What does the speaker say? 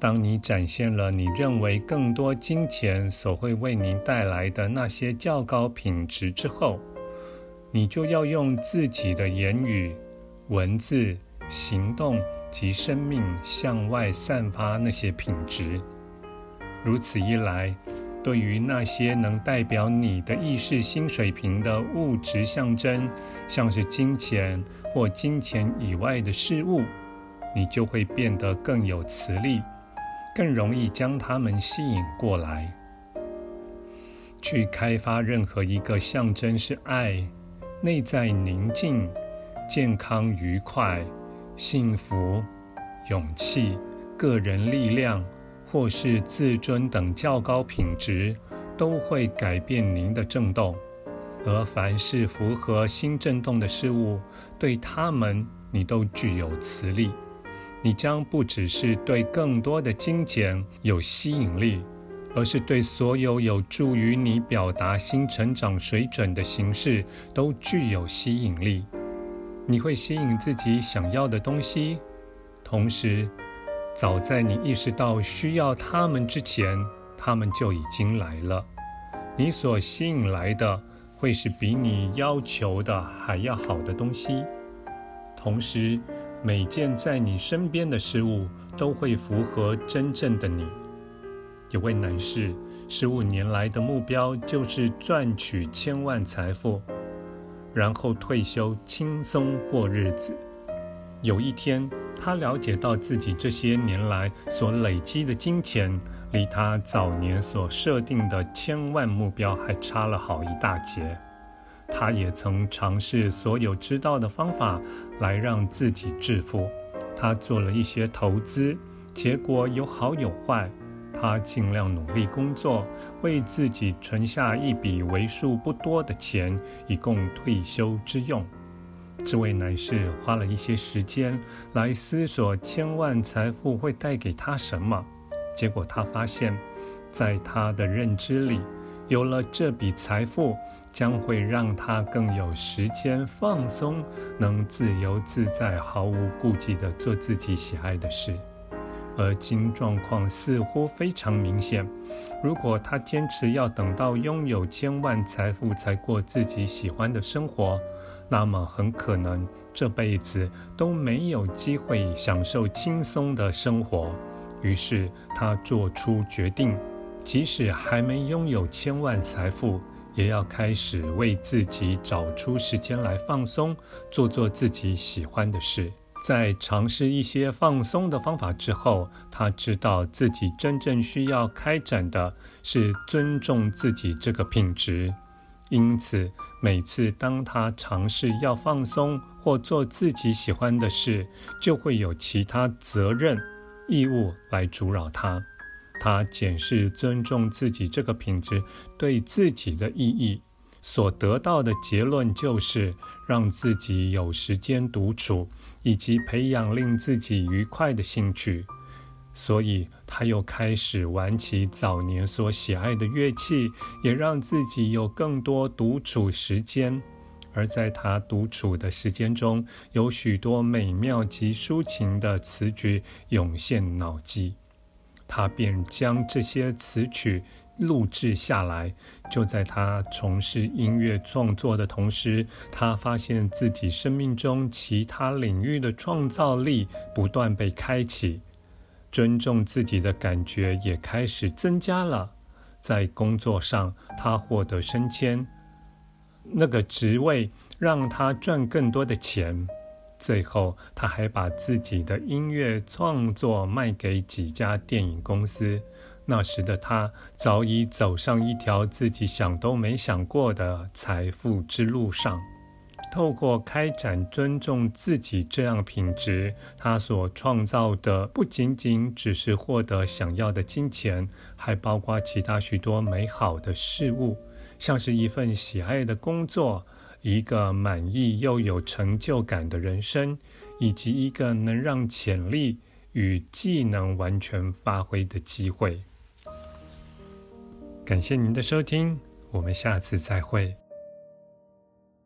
当你展现了你认为更多金钱所会为您带来的那些较高品质之后，你就要用自己的言语、文字、行动及生命向外散发那些品质。如此一来，对于那些能代表你的意识新水平的物质象征，像是金钱或金钱以外的事物，你就会变得更有磁力。更容易将他们吸引过来，去开发任何一个象征是爱、内在宁静、健康、愉快、幸福、勇气、个人力量，或是自尊等较高品质，都会改变您的振动。而凡是符合新振动的事物，对他们你都具有磁力。你将不只是对更多的金钱有吸引力，而是对所有有助于你表达新成长水准的形式都具有吸引力。你会吸引自己想要的东西，同时，早在你意识到需要它们之前，它们就已经来了。你所吸引来的会是比你要求的还要好的东西，同时。每件在你身边的事物都会符合真正的你。有位男士十五年来的目标就是赚取千万财富，然后退休轻松过日子。有一天，他了解到自己这些年来所累积的金钱，离他早年所设定的千万目标还差了好一大截。他也曾尝试所有知道的方法来让自己致富。他做了一些投资，结果有好有坏。他尽量努力工作，为自己存下一笔为数不多的钱，以供退休之用。这位男士花了一些时间来思索千万财富会带给他什么。结果他发现，在他的认知里，有了这笔财富，将会让他更有时间放松，能自由自在、毫无顾忌地做自己喜爱的事。而今状况似乎非常明显：如果他坚持要等到拥有千万财富才过自己喜欢的生活，那么很可能这辈子都没有机会享受轻松的生活。于是他做出决定。即使还没拥有千万财富，也要开始为自己找出时间来放松，做做自己喜欢的事。在尝试一些放松的方法之后，他知道自己真正需要开展的是尊重自己这个品质。因此，每次当他尝试要放松或做自己喜欢的事，就会有其他责任、义务来阻扰他。他检视尊重自己这个品质对自己的意义，所得到的结论就是让自己有时间独处，以及培养令自己愉快的兴趣。所以，他又开始玩起早年所喜爱的乐器，也让自己有更多独处时间。而在他独处的时间中，有许多美妙及抒情的词句涌现脑际。他便将这些词曲录制下来。就在他从事音乐创作的同时，他发现自己生命中其他领域的创造力不断被开启，尊重自己的感觉也开始增加了。在工作上，他获得升迁，那个职位让他赚更多的钱。最后，他还把自己的音乐创作卖给几家电影公司。那时的他早已走上一条自己想都没想过的财富之路上。透过开展尊重自己这样品质，他所创造的不仅仅只是获得想要的金钱，还包括其他许多美好的事物，像是一份喜爱的工作，一个满意又有成就感的人生，以及一个能让潜力与技能完全发挥的机会。感谢您的收听，我们下次再会。